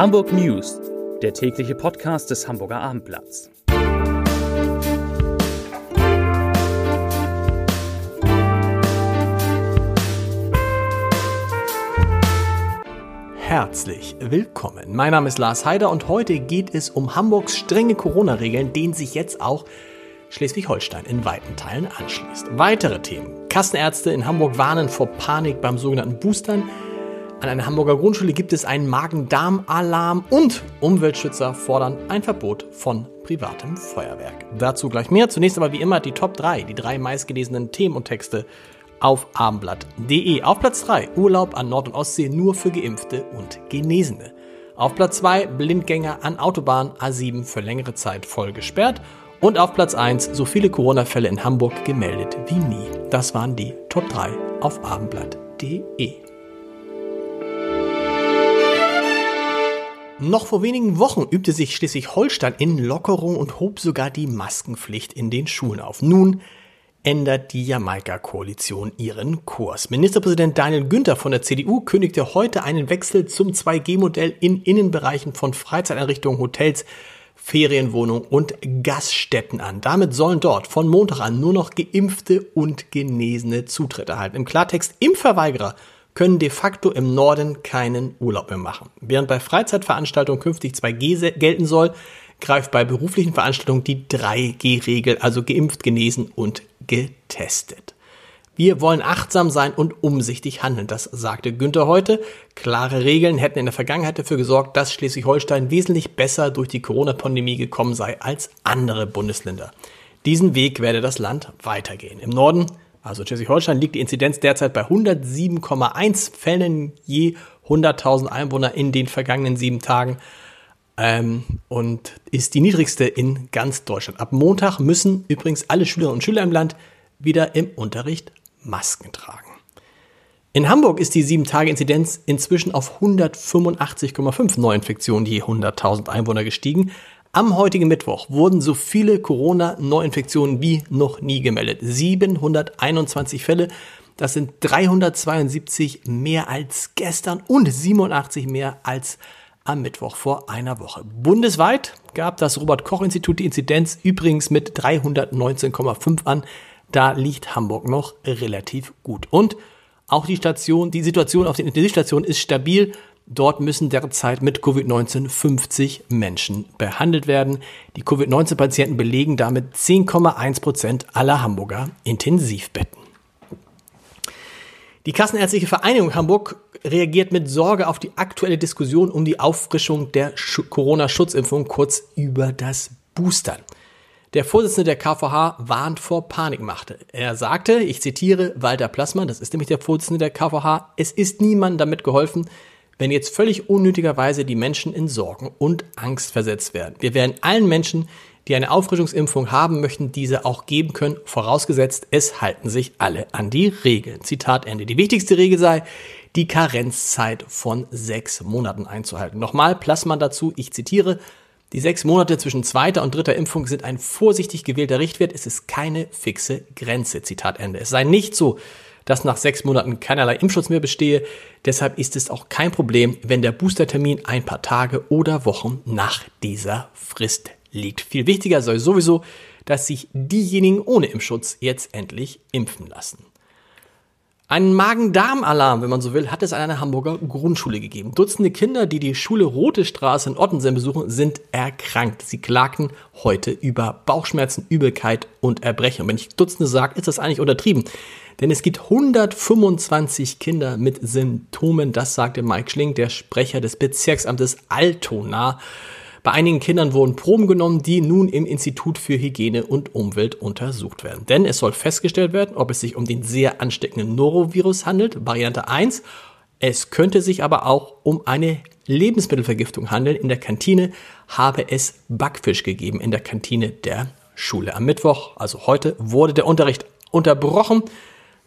Hamburg News, der tägliche Podcast des Hamburger Abendblatts. Herzlich willkommen. Mein Name ist Lars Heider und heute geht es um Hamburgs strenge Corona-Regeln, denen sich jetzt auch Schleswig-Holstein in weiten Teilen anschließt. Weitere Themen. Kassenärzte in Hamburg warnen vor Panik beim sogenannten Boostern. An einer Hamburger Grundschule gibt es einen Magen-Darm-Alarm und Umweltschützer fordern ein Verbot von privatem Feuerwerk. Dazu gleich mehr. Zunächst aber wie immer die Top 3, die drei meistgelesenen Themen und Texte auf abendblatt.de. Auf Platz 3 Urlaub an Nord- und Ostsee nur für Geimpfte und Genesene. Auf Platz 2 Blindgänger an Autobahn A7 für längere Zeit voll gesperrt. Und auf Platz 1 so viele Corona-Fälle in Hamburg gemeldet wie nie. Das waren die Top 3 auf abendblatt.de. Noch vor wenigen Wochen übte sich Schleswig-Holstein in Lockerung und hob sogar die Maskenpflicht in den Schulen auf. Nun ändert die Jamaika-Koalition ihren Kurs. Ministerpräsident Daniel Günther von der CDU kündigte heute einen Wechsel zum 2G-Modell in Innenbereichen von Freizeiteinrichtungen, Hotels, Ferienwohnungen und Gaststätten an. Damit sollen dort von Montag an nur noch Geimpfte und Genesene Zutritt erhalten. Im Klartext, Impfverweigerer können de facto im Norden keinen Urlaub mehr machen. Während bei Freizeitveranstaltungen künftig 2G gelten soll, greift bei beruflichen Veranstaltungen die 3G-Regel, also geimpft, genesen und getestet. Wir wollen achtsam sein und umsichtig handeln, das sagte Günther heute. Klare Regeln hätten in der Vergangenheit dafür gesorgt, dass Schleswig-Holstein wesentlich besser durch die Corona-Pandemie gekommen sei als andere Bundesländer. Diesen Weg werde das Land weitergehen. Im Norden, also Schleswig-Holstein, liegt die Inzidenz derzeit bei 107,1 Fällen je 100.000 Einwohner in den vergangenen sieben Tagen ähm, und ist die niedrigste in ganz Deutschland. Ab Montag müssen übrigens alle Schülerinnen und Schüler im Land wieder im Unterricht Masken tragen. In Hamburg ist die 7-Tage-Inzidenz inzwischen auf 185,5 Neuinfektionen je 100.000 Einwohner gestiegen. Am heutigen Mittwoch wurden so viele Corona-Neuinfektionen wie noch nie gemeldet. 721 Fälle, das sind 372 mehr als gestern und 87 mehr als am Mittwoch vor einer Woche. Bundesweit gab das Robert Koch Institut die Inzidenz übrigens mit 319,5 an. Da liegt Hamburg noch relativ gut. Und auch die Station, die Situation auf den Intensivstationen ist stabil. Dort müssen derzeit mit Covid-19 50 Menschen behandelt werden. Die Covid-19-Patienten belegen damit 10,1 Prozent aller Hamburger Intensivbetten. Die Kassenärztliche Vereinigung Hamburg reagiert mit Sorge auf die aktuelle Diskussion um die Auffrischung der Corona-Schutzimpfung, kurz über das Boostern. Der Vorsitzende der KVH warnt vor Panikmachte. Er sagte, ich zitiere Walter Plassmann, das ist nämlich der Vorsitzende der KVH, es ist niemandem damit geholfen, wenn jetzt völlig unnötigerweise die Menschen in Sorgen und Angst versetzt werden. Wir werden allen Menschen, die eine Auffrischungsimpfung haben möchten, diese auch geben können, vorausgesetzt, es halten sich alle an die Regeln. Zitat Ende. Die wichtigste Regel sei, die Karenzzeit von sechs Monaten einzuhalten. Nochmal Plasma dazu, ich zitiere, die sechs Monate zwischen zweiter und dritter Impfung sind ein vorsichtig gewählter Richtwert. Es ist keine fixe Grenze. Zitat Ende. Es sei nicht so, dass nach sechs Monaten keinerlei Impfschutz mehr bestehe. Deshalb ist es auch kein Problem, wenn der Boostertermin ein paar Tage oder Wochen nach dieser Frist liegt. Viel wichtiger soll sowieso, dass sich diejenigen ohne Impfschutz jetzt endlich impfen lassen. Einen Magen-Darm-Alarm, wenn man so will, hat es an einer Hamburger Grundschule gegeben. Dutzende Kinder, die die Schule Rote Straße in Ottensen besuchen, sind erkrankt. Sie klagten heute über Bauchschmerzen, Übelkeit und Erbrechen. Und wenn ich Dutzende sage, ist das eigentlich untertrieben. Denn es gibt 125 Kinder mit Symptomen, das sagte Mike Schling, der Sprecher des Bezirksamtes Altona. Bei einigen Kindern wurden Proben genommen, die nun im Institut für Hygiene und Umwelt untersucht werden. Denn es soll festgestellt werden, ob es sich um den sehr ansteckenden Norovirus handelt, Variante 1. Es könnte sich aber auch um eine Lebensmittelvergiftung handeln. In der Kantine habe es Backfisch gegeben in der Kantine der Schule. Am Mittwoch, also heute, wurde der Unterricht unterbrochen.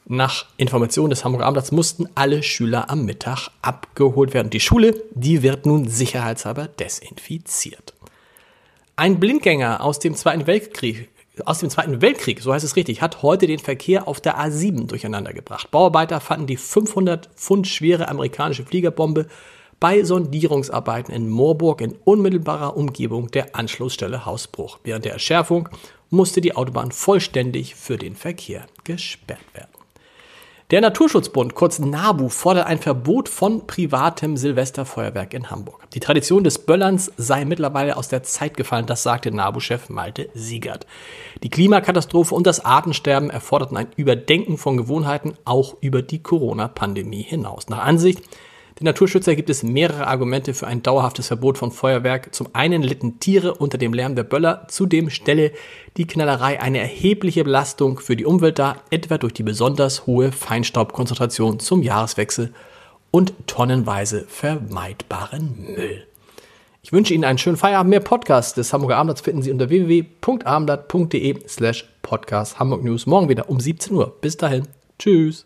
Nach Informationen des Hamburger Abendblatts mussten alle Schüler am Mittag abgeholt werden. Die Schule, die wird nun sicherheitshalber desinfiziert. Ein Blindgänger aus dem Zweiten Weltkrieg, aus dem Zweiten Weltkrieg, so heißt es richtig, hat heute den Verkehr auf der A7 durcheinander gebracht. Bauarbeiter fanden die 500 Pfund schwere amerikanische Fliegerbombe bei Sondierungsarbeiten in Moorburg in unmittelbarer Umgebung der Anschlussstelle Hausbruch. Während der Erschärfung musste die Autobahn vollständig für den Verkehr gesperrt werden. Der Naturschutzbund, kurz NABU, fordert ein Verbot von privatem Silvesterfeuerwerk in Hamburg. Die Tradition des Böllerns sei mittlerweile aus der Zeit gefallen, das sagte NABU-Chef Malte Siegert. Die Klimakatastrophe und das Artensterben erforderten ein Überdenken von Gewohnheiten auch über die Corona-Pandemie hinaus. Nach Ansicht der Naturschützer gibt es mehrere Argumente für ein dauerhaftes Verbot von Feuerwerk. Zum einen litten Tiere unter dem Lärm der Böller, zudem stelle die Knallerei eine erhebliche Belastung für die Umwelt dar, etwa durch die besonders hohe Feinstaubkonzentration zum Jahreswechsel und tonnenweise vermeidbaren Müll. Ich wünsche Ihnen einen schönen Feierabend. Mehr Podcasts des Hamburger Abendblatts finden Sie unter www.abendblatt.de slash podcast Hamburg News. Morgen wieder um 17 Uhr. Bis dahin. Tschüss.